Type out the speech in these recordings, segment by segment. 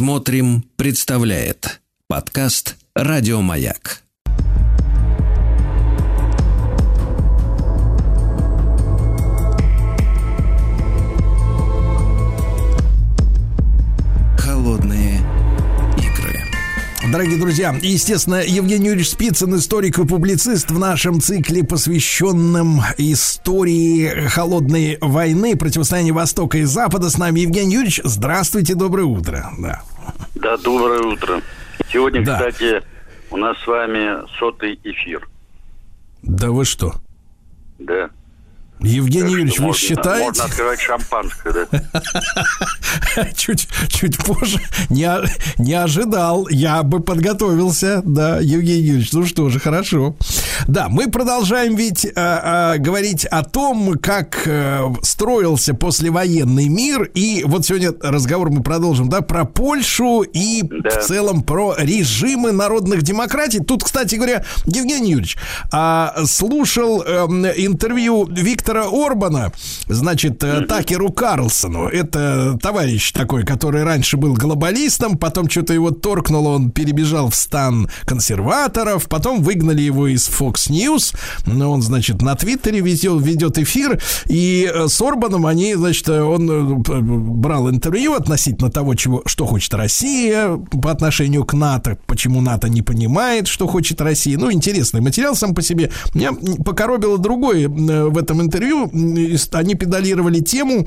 Смотрим, представляет подкаст Радиомаяк. Холодные игры. Дорогие друзья, естественно, Евгений Юрьевич Спицын, историк и публицист в нашем цикле, посвященном истории холодной войны, противостояния Востока и Запада. С нами Евгений Юрьевич. Здравствуйте, доброе утро. Да, да доброе утро. Сегодня, да. кстати, у нас с вами сотый эфир. Да вы что? Да. Евгений Юрьевич, вы можно, считаете? Можно открывать шампанское, да? чуть, чуть позже. Не, не ожидал. Я бы подготовился. Да, Евгений Юрьевич, ну что же, хорошо. Да, мы продолжаем ведь э, э, говорить о том, как э, строился послевоенный мир. И вот сегодня разговор мы продолжим, да, про Польшу и да. в целом про режимы народных демократий. Тут, кстати говоря, Евгений Юрьевич, э, слушал э, интервью Виктора Орбана, значит, mm-hmm. Такеру Карлсону. Это товарищ такой, который раньше был глобалистом, потом что-то его торкнуло, он перебежал в стан консерваторов, потом выгнали его из Fox News, но он, значит, на Твиттере ведет, ведет эфир, и э, с Орбаном они, значит, он э, брал интервью относительно того, чего, что хочет Россия по отношению к НАТО, почему НАТО не понимает, что хочет Россия. Ну, интересный материал сам по себе. Меня покоробило другое в этом интервью они педалировали тему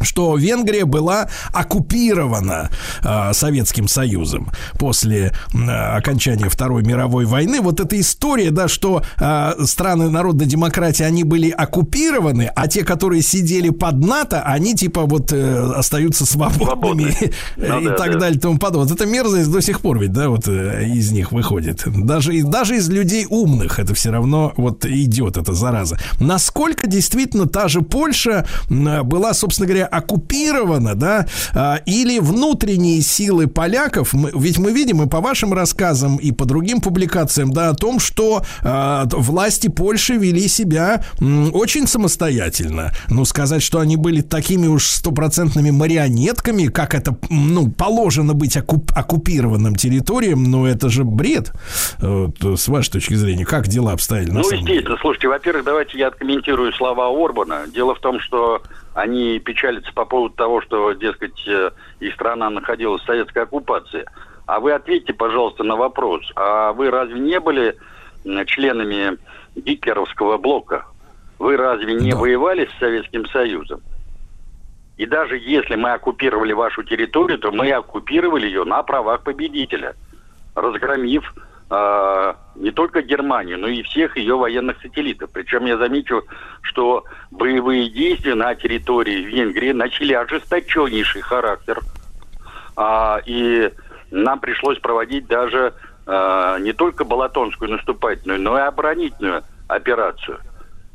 что Венгрия была оккупирована э, Советским Союзом после э, окончания Второй мировой войны. Вот эта история, да, что э, страны народной демократии, они были оккупированы, а те, которые сидели под НАТО, они типа вот э, остаются свободными ну, и да, так да. далее и тому подобное. Вот эта мерзость до сих пор ведь, да, вот э, из них выходит. Даже, даже из людей умных это все равно вот идет эта зараза. Насколько действительно та же Польша была, собственно говоря, оккупирована, да, а, или внутренние силы поляков, мы, ведь мы видим и по вашим рассказам, и по другим публикациям, да, о том, что э, власти Польши вели себя м, очень самостоятельно. Ну, сказать, что они были такими уж стопроцентными марионетками, как это, ну, положено быть оккуп, оккупированным территориям, ну, это же бред. Вот, с вашей точки зрения, как дела обстояли? Ну, естественно, слушайте, во-первых, давайте я откомментирую слова Орбана. Дело в том, что они печалятся по поводу того, что, дескать, э, их страна находилась в советской оккупации. А вы ответьте, пожалуйста, на вопрос. А вы разве не были членами гитлеровского блока? Вы разве не да. воевали с Советским Союзом? И даже если мы оккупировали вашу территорию, то мы оккупировали ее на правах победителя, разгромив э, не только Германию, но и всех ее военных сателлитов. Причем я замечу, что боевые действия на территории Венгрии начали ожесточеннейший характер. А, и нам пришлось проводить даже а, не только Балатонскую наступательную, но и оборонительную операцию.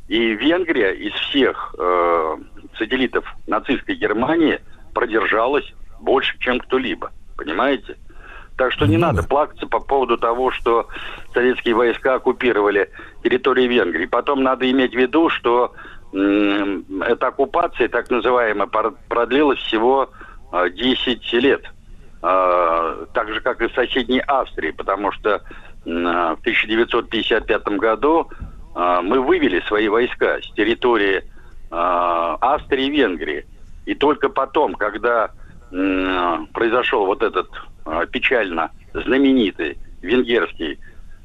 И Венгрия из всех э, сателлитов нацистской Германии продержалась больше, чем кто-либо. Понимаете? Так что не ну, надо плакаться по поводу того, что советские войска оккупировали территорию Венгрии. Потом надо иметь в виду, что эта оккупация, так называемая, продлилась всего 10 а, лет. А, так же, как и в соседней Австрии, потому что в 1955 году а, мы вывели свои войска с территории Австрии и Венгрии. И только потом, когда произошел вот этот печально знаменитый венгерский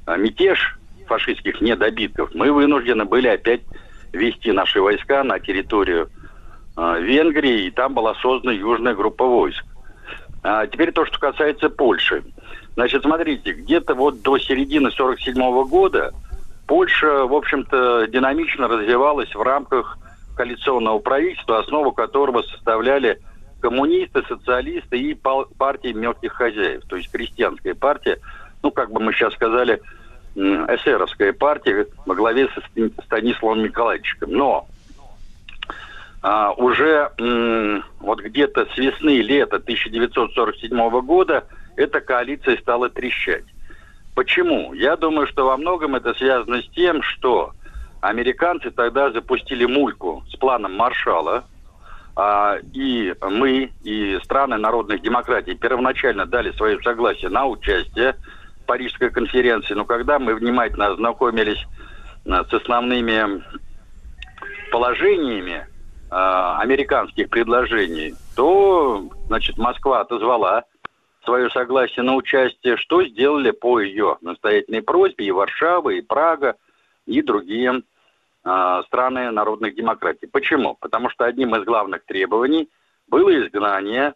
мятеж фашистских недобитков, мы вынуждены были опять вести наши войска на территорию э, Венгрии, и там была создана южная группа войск. А теперь то, что касается Польши. Значит, смотрите, где-то вот до середины 47 года Польша, в общем-то, динамично развивалась в рамках коалиционного правительства, основу которого составляли коммунисты, социалисты и партии мелких хозяев, то есть крестьянская партия, ну, как бы мы сейчас сказали, эсеровская партия во главе со Станиславом Николаевичем. Но а, уже м, вот где-то с весны лета 1947 года эта коалиция стала трещать. Почему? Я думаю, что во многом это связано с тем, что американцы тогда запустили мульку с планом Маршала, и мы, и страны народных демократий первоначально дали свое согласие на участие в Парижской конференции, но когда мы внимательно ознакомились а, с основными положениями э, американских предложений, то, значит, Москва отозвала свое согласие на участие, что сделали по ее настоятельной просьбе и Варшава, и Прага, и другие страны народных демократий. Почему? Потому что одним из главных требований было изгнание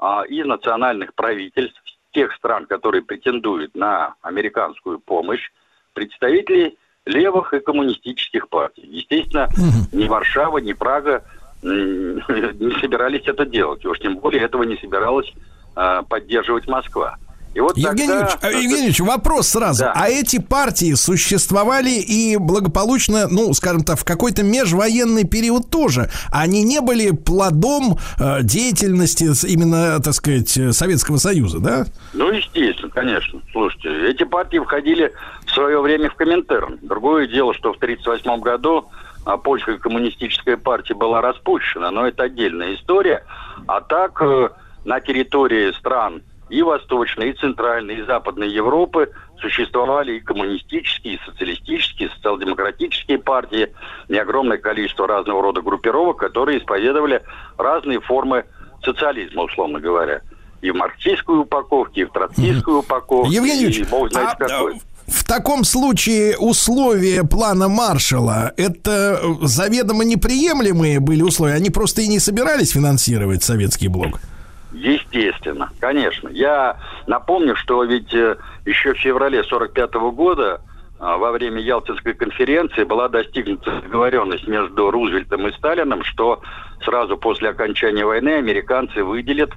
э, из национальных правительств тех стран, которые претендуют на американскую помощь, представителей левых и коммунистических партий. Естественно, ни Варшава, ни Прага не собирались это делать. Уж тем более этого не собиралась э, поддерживать Москва. И вот Евгений, тогда... Ильич, Евгений Ильич, вопрос сразу. Да. А эти партии существовали и благополучно, ну, скажем так, в какой-то межвоенный период тоже. Они не были плодом э, деятельности именно, так сказать, Советского Союза, да? Ну, естественно, конечно. Слушайте, эти партии входили в свое время в Коминтерн. Другое дело, что в 1938 году а, польская коммунистическая партия была распущена, но это отдельная история. А так э, на территории стран и Восточной, и Центральной, и Западной Европы существовали и коммунистические, и социалистические, и социал-демократические партии, и огромное количество разного рода группировок, которые исповедовали разные формы социализма, условно говоря. И в марксистской упаковке, и в троцкистской упаковке. Евгений Ильич, и бог знает а, какой. В таком случае условия плана Маршала это заведомо неприемлемые были условия, они просто и не собирались финансировать советский блок. Естественно, конечно. Я напомню, что ведь э, еще в феврале 1945 года а, во время Ялтинской конференции была достигнута договоренность между Рузвельтом и Сталином, что сразу после окончания войны американцы выделят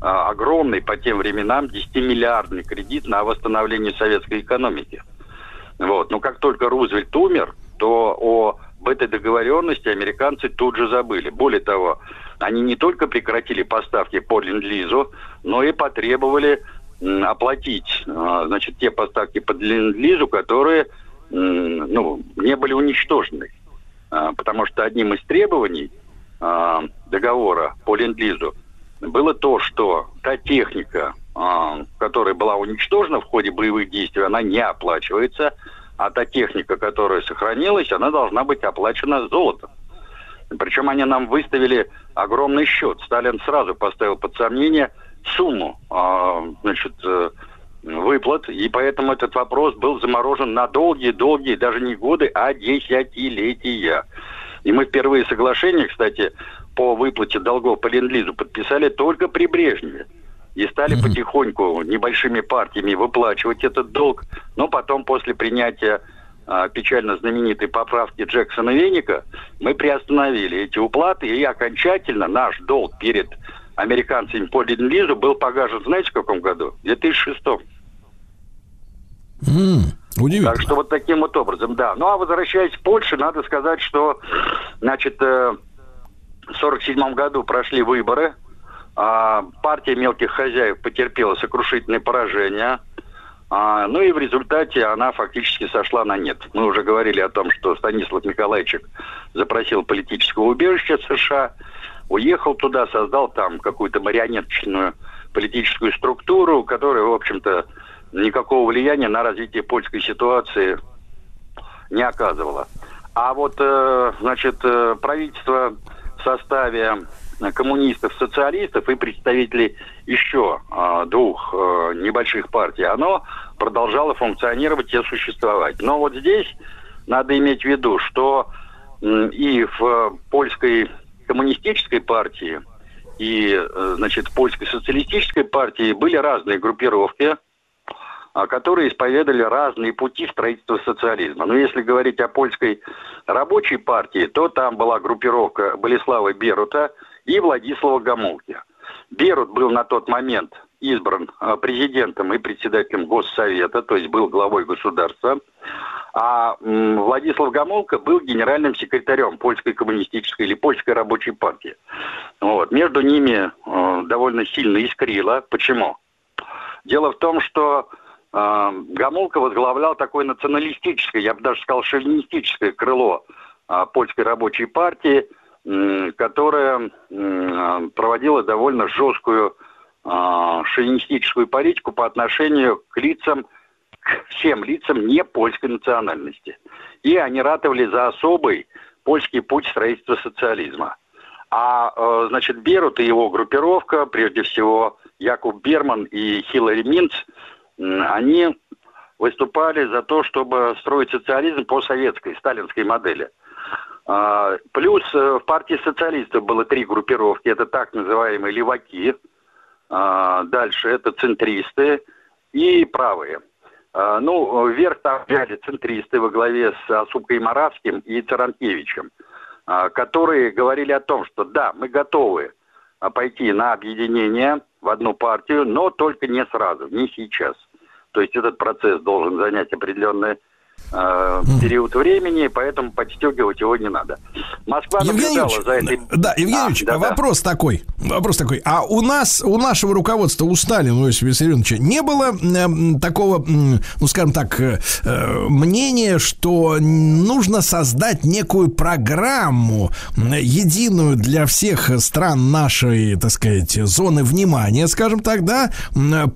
а, огромный по тем временам 10-миллиардный кредит на восстановление советской экономики. Вот. Но как только Рузвельт умер, то о об этой договоренности американцы тут же забыли. Более того, они не только прекратили поставки по ленд-лизу, но и потребовали оплатить а, значит, те поставки по ленд-лизу, которые ну, не были которыми а, Потому что одним из требований а, договора по ленд-лизу было то, что та техника, которая была уничтожена в ходе боевых действий, она не оплачивается – а та техника, которая сохранилась, она должна быть оплачена золотом. Причем они нам выставили огромный счет. Сталин сразу поставил под сомнение сумму э, значит, э, выплат, и поэтому этот вопрос был заморожен на долгие-долгие, даже не годы, а десятилетия. И мы впервые соглашение, кстати, по выплате долгов по ленд подписали только при Брежневе и стали mm-hmm. потихоньку небольшими партиями выплачивать этот долг. Но потом, после принятия а, печально знаменитой поправки Джексона Веника, мы приостановили эти уплаты, и окончательно наш долг перед американцами по Ленд-Лизу был погашен, знаете, в каком году? В 2006. Mm, удивительно. Так что вот таким вот образом, да. Ну, а возвращаясь к Польше, надо сказать, что, значит, э, в 1947 году прошли выборы – а, партия мелких хозяев потерпела сокрушительное поражение. А, ну и в результате она фактически сошла на нет. Мы уже говорили о том, что Станислав Николаевичек запросил политического убежища в США, уехал туда, создал там какую-то марионеточную политическую структуру, которая, в общем-то, никакого влияния на развитие польской ситуации не оказывала. А вот, э, значит, э, правительство в составе коммунистов, социалистов и представителей еще э, двух э, небольших партий, оно продолжало функционировать и существовать. Но вот здесь надо иметь в виду, что э, и в польской коммунистической партии, и, э, значит, в польской социалистической партии были разные группировки, которые исповедовали разные пути строительства социализма. Но если говорить о польской рабочей партии, то там была группировка Болеслава Берута – и Владислава Гомолки. Берут был на тот момент избран а, президентом и председателем Госсовета, то есть был главой государства, а Владислав Гомолка был генеральным секретарем Польской коммунистической или Польской рабочей партии. Вот. Между ними э, довольно сильно искрило. Почему? Дело в том, что э, Гомолка возглавлял такое националистическое, я бы даже сказал, шовинистическое крыло Польской рабочей партии – которая проводила довольно жесткую а, шовинистическую политику по отношению к лицам, к всем лицам не польской национальности. И они ратовали за особый польский путь строительства социализма. А, э, значит, Берут и его группировка, прежде всего Якуб Берман и Хиллари Минц, они выступали за то, чтобы строить социализм по советской, сталинской модели. А, плюс э, в партии социалистов было три группировки. Это так называемые леваки – а, дальше это центристы и правые. А, ну, вверх там взяли центристы во главе с Осупкой Моравским и Таранкевичем, а, которые говорили о том, что да, мы готовы пойти на объединение в одну партию, но только не сразу, не сейчас. То есть этот процесс должен занять определенное э, период времени, поэтому подстегивать его не надо. Москва наблюдала за этой... Да, Евгений а, да, вопрос да. такой. Вопрос такой. А у нас, у нашего руководства, у Сталина, у Иосифа Виссарионовича, не было э, такого, э, ну, скажем так, э, мнения, что нужно создать некую программу единую для всех стран нашей, так сказать, зоны внимания, скажем так, да,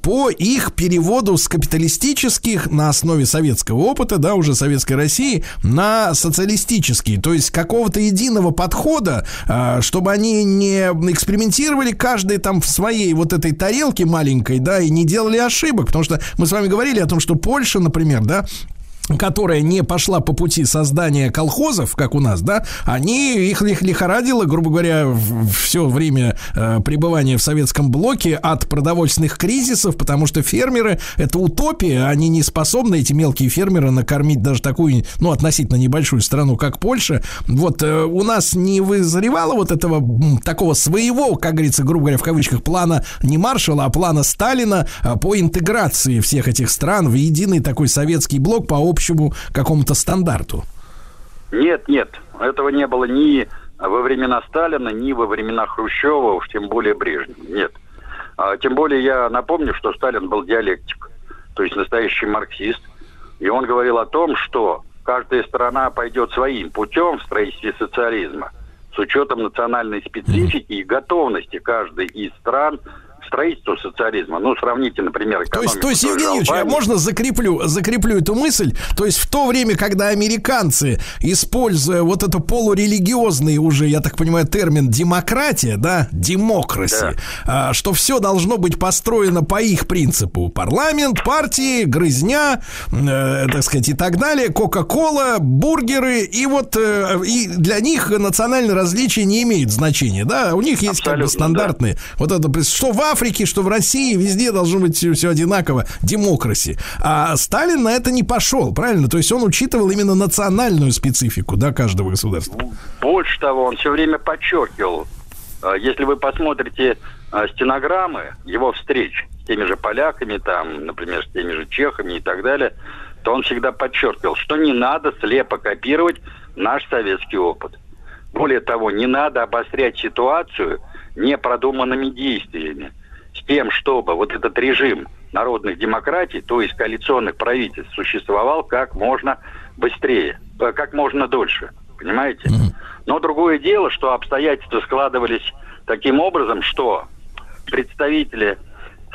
по их переводу с капиталистических на основе советского опыта, да, уже Советской России на социалистические, то есть какого-то единого подхода, а, чтобы они не экспериментировали каждый там в своей вот этой тарелке маленькой, да, и не делали ошибок, потому что мы с вами говорили о том, что Польша, например, да, которая не пошла по пути создания колхозов, как у нас, да, они их, их лихорадило, грубо говоря, все время э, пребывания в советском блоке от продовольственных кризисов, потому что фермеры это утопия, они не способны эти мелкие фермеры накормить даже такую, ну относительно небольшую страну, как Польша. Вот э, у нас не вызревало вот этого такого своего, как говорится, грубо говоря, в кавычках плана не Маршала, а плана Сталина э, по интеграции всех этих стран в единый такой советский блок по общему какому-то стандарту? Нет, нет, этого не было ни во времена Сталина, ни во времена Хрущева, уж тем более Брежнева. Нет. А, тем более я напомню, что Сталин был диалектик, то есть настоящий марксист. И он говорил о том, что каждая страна пойдет своим путем в строительстве социализма с учетом национальной специфики и готовности каждой из стран строительству социализма. Ну, сравните, например, То есть, то есть Евгений Юрьевич, я можно закреплю, закреплю эту мысль? То есть в то время, когда американцы, используя вот это полурелигиозный уже, я так понимаю, термин демократия, да, демокраси, да. что все должно быть построено по их принципу. Парламент, партии, грызня, э, так сказать, и так далее, Кока-Кола, бургеры, и вот э, и для них национальные различия не имеют значения, да, у них есть Абсолютно, как бы стандартные, да. вот это, что в Африке, что в России, везде должно быть все, одинаково, демокраси. А Сталин на это не пошел, правильно? То есть он учитывал именно национальную специфику, да, каждого государства. Больше того, он все время подчеркивал, а, если вы посмотрите а, стенограммы его встреч с теми же поляками, там, например, с теми же чехами и так далее, то он всегда подчеркивал, что не надо слепо копировать наш советский опыт. Более того, не надо обострять ситуацию непродуманными действиями тем, чтобы вот этот режим народных демократий, то есть коалиционных правительств, существовал как можно быстрее, э, как можно дольше. Понимаете? Но другое дело, что обстоятельства складывались таким образом, что представители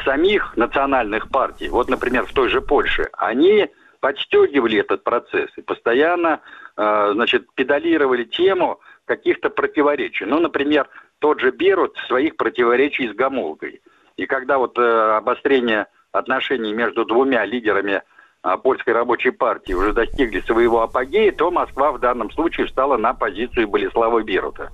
самих национальных партий, вот, например, в той же Польше, они подстегивали этот процесс и постоянно, э, значит, педалировали тему каких-то противоречий. Ну, например, тот же Берут своих противоречий с Гамулкой. И когда вот э, обострение отношений между двумя лидерами э, польской рабочей партии уже достигли своего апогея, то Москва в данном случае встала на позицию Болеслава Берута.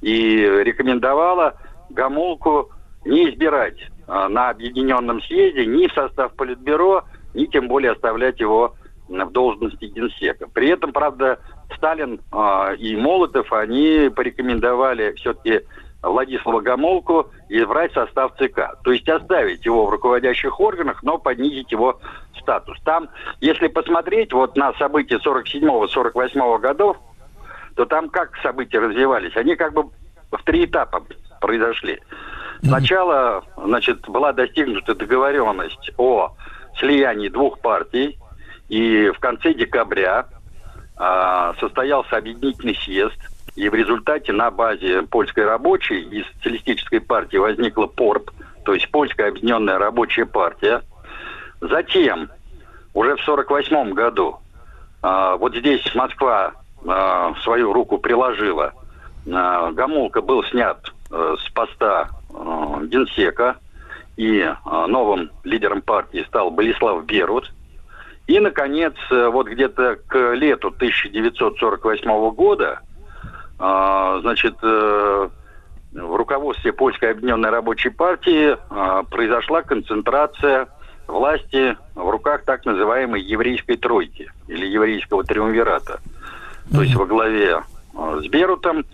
И рекомендовала Гамулку не избирать э, на объединенном съезде ни в состав Политбюро, ни тем более оставлять его в должности генсека. При этом, правда, Сталин э, и Молотов, они порекомендовали все-таки Владислава Гомолку избрать состав ЦК. То есть оставить его в руководящих органах, но понизить его статус. Там, если посмотреть вот на события 47-48 годов, то там как события развивались? Они как бы в три этапа произошли. Сначала, значит, была достигнута договоренность о слиянии двух партий, и в конце декабря а, состоялся объединительный съезд И в результате на базе польской рабочей и социалистической партии возникла ПОРП, то есть Польская объединенная рабочая партия. Затем, уже в 1948 году, э, вот здесь Москва э, свою руку приложила. Э, Гамулка был снят э, с поста э, генсека, и новым лидером партии стал Болеслав Берут. И, наконец, э, вот где-то к лету 1948 года, значит, э, в руководстве Польской объединенной рабочей партии э, произошла концентрация власти в руках так называемой еврейской тройки или еврейского триумвирата. То есть во главе э, с Берутом,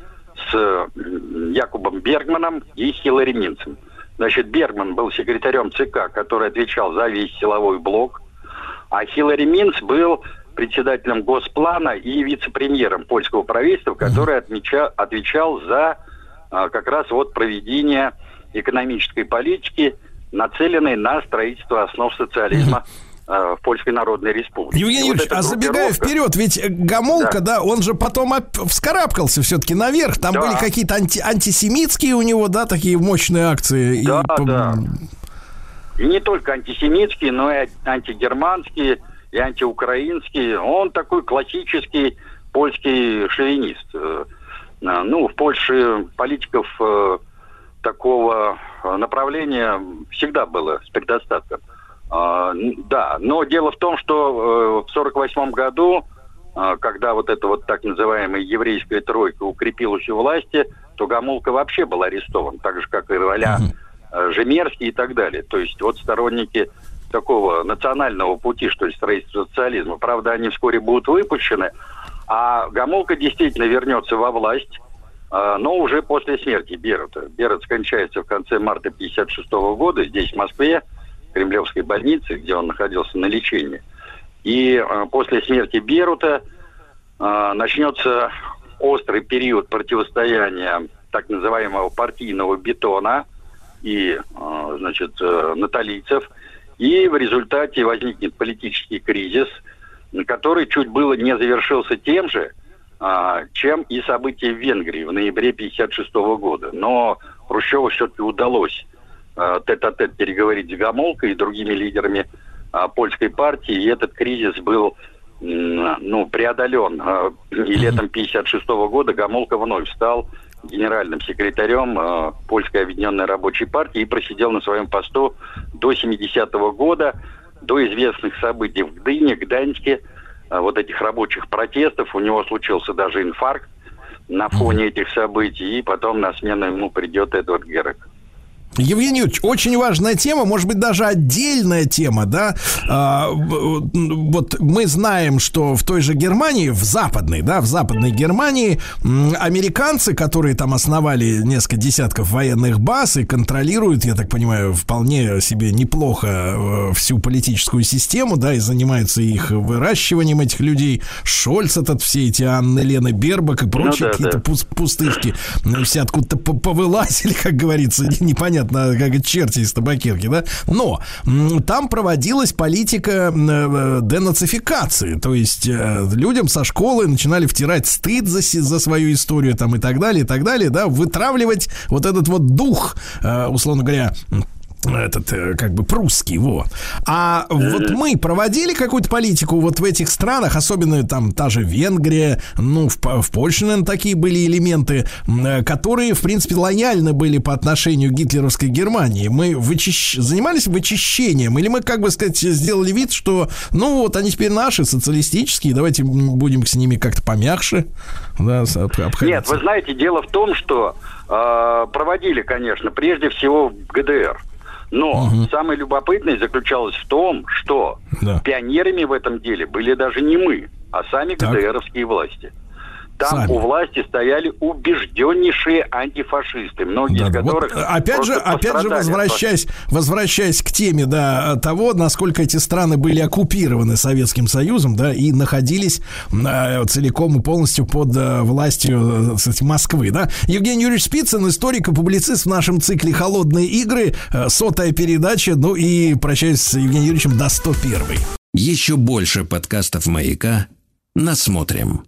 с э, Якубом Бергманом и Хиллари Минцем. Значит, Бергман был секретарем ЦК, который отвечал за весь силовой блок, а Хиллари Минц был председателем Госплана и вице-премьером польского правительства, который отмеча, отвечал за а, как раз вот проведение экономической политики, нацеленной на строительство основ социализма Э, в Польской Народной Республике. Евгений Юрьевич, вот а забегая вперед, ведь Гамолка, да, да он же потом вскарабкался все-таки наверх. Там да. были какие-то анти антисемитские у него, да, такие мощные акции. Да, и... да. И не только антисемитские, но и антигерманские, и антиукраинские. Он такой классический польский шовинист. Э, ну, в Польше политиков э, такого направления всегда было с предостатком. А, да, но дело в том, что э, в 1948 году, э, когда вот эта вот так называемая еврейская тройка укрепилась у власти, то Гамулка вообще был арестован, так же, как и Роля э, Жемерский и так далее. То есть вот сторонники такого национального пути, что ли, строительства социализма. Правда, они вскоре будут выпущены, а Гамулка действительно вернется во власть, э, но уже после смерти Берута. Берут скончается в конце марта 1956 года здесь, в Москве, Кремлевской больнице, где он находился на лечении. И э, после смерти Берута э, начнется острый период противостояния так называемого партийного бетона и, значит, э, наталийцев. И в результате возникнет политический кризис, который чуть было не завершился тем же, э, чем и события в Венгрии в ноябре 1956 года. Но Хрущеву все-таки удалось Э, тет-а-тет переговорить с Гамолкой и другими лидерами а, польской партии, и этот кризис был ну, преодолен. И летом 1956 года Гамолка вновь стал генеральным секретарем э, Польской объединенной рабочей партии и просидел на своем посту до 70-го года, до известных событий в Гдыне, Гданьске, вот этих рабочих протестов. У него случился даже инфаркт на фоне этих событий, и потом на смену ему придет Эдвард Герек. Евгений Юрьевич, очень важная тема, может быть, даже отдельная тема, да. А, вот мы знаем, что в той же Германии, в западной, да, в западной Германии, американцы, которые там основали несколько десятков военных баз и контролируют, я так понимаю, вполне себе неплохо э, всю политическую систему, да, и занимаются их выращиванием этих людей. Шольц этот, все эти Анны, Лены Бербак и прочие ну, да, какие-то да. пустышки, ну, все откуда-то повылазили, как говорится, непонятно понятно, как черти из табакерки, да? Но там проводилась политика э, денацификации, то есть э, людям со школы начинали втирать стыд за, за свою историю там и так далее, и так далее, да, вытравливать вот этот вот дух, э, условно говоря, этот, э, как бы, прусский, вот. А вот мы проводили какую-то политику вот в этих странах, особенно там та же Венгрия, ну, в, в Польше, наверное, такие были элементы, э, которые, в принципе, лояльны были по отношению к гитлеровской Германии. Мы вычищ... занимались вычищением, или мы, как бы сказать, сделали вид, что, ну, вот они теперь наши, социалистические, давайте будем с ними как-то помягче, да, обходиться. Нет, вы знаете, дело в том, что э, проводили, конечно, прежде всего в ГДР. Но угу. самое любопытное заключалось в том, что да. пионерами в этом деле были даже не мы, а сами так. ГДРовские власти. Там Сами. у власти стояли убежденнейшие антифашисты, многие да, из которых вот, опять же, опять же, возвращаясь, возвращаясь к теме, да, того, насколько эти страны были оккупированы Советским Союзом, да, и находились э, целиком и полностью под э, властью, э, кстати, Москвы, да. Евгений Юрьевич Спицын, историк и публицист в нашем цикле «Холодные игры», э, сотая передача, ну и прощаюсь с Евгением Юрьевичем до 101 Еще больше подкастов «Маяка» насмотрим.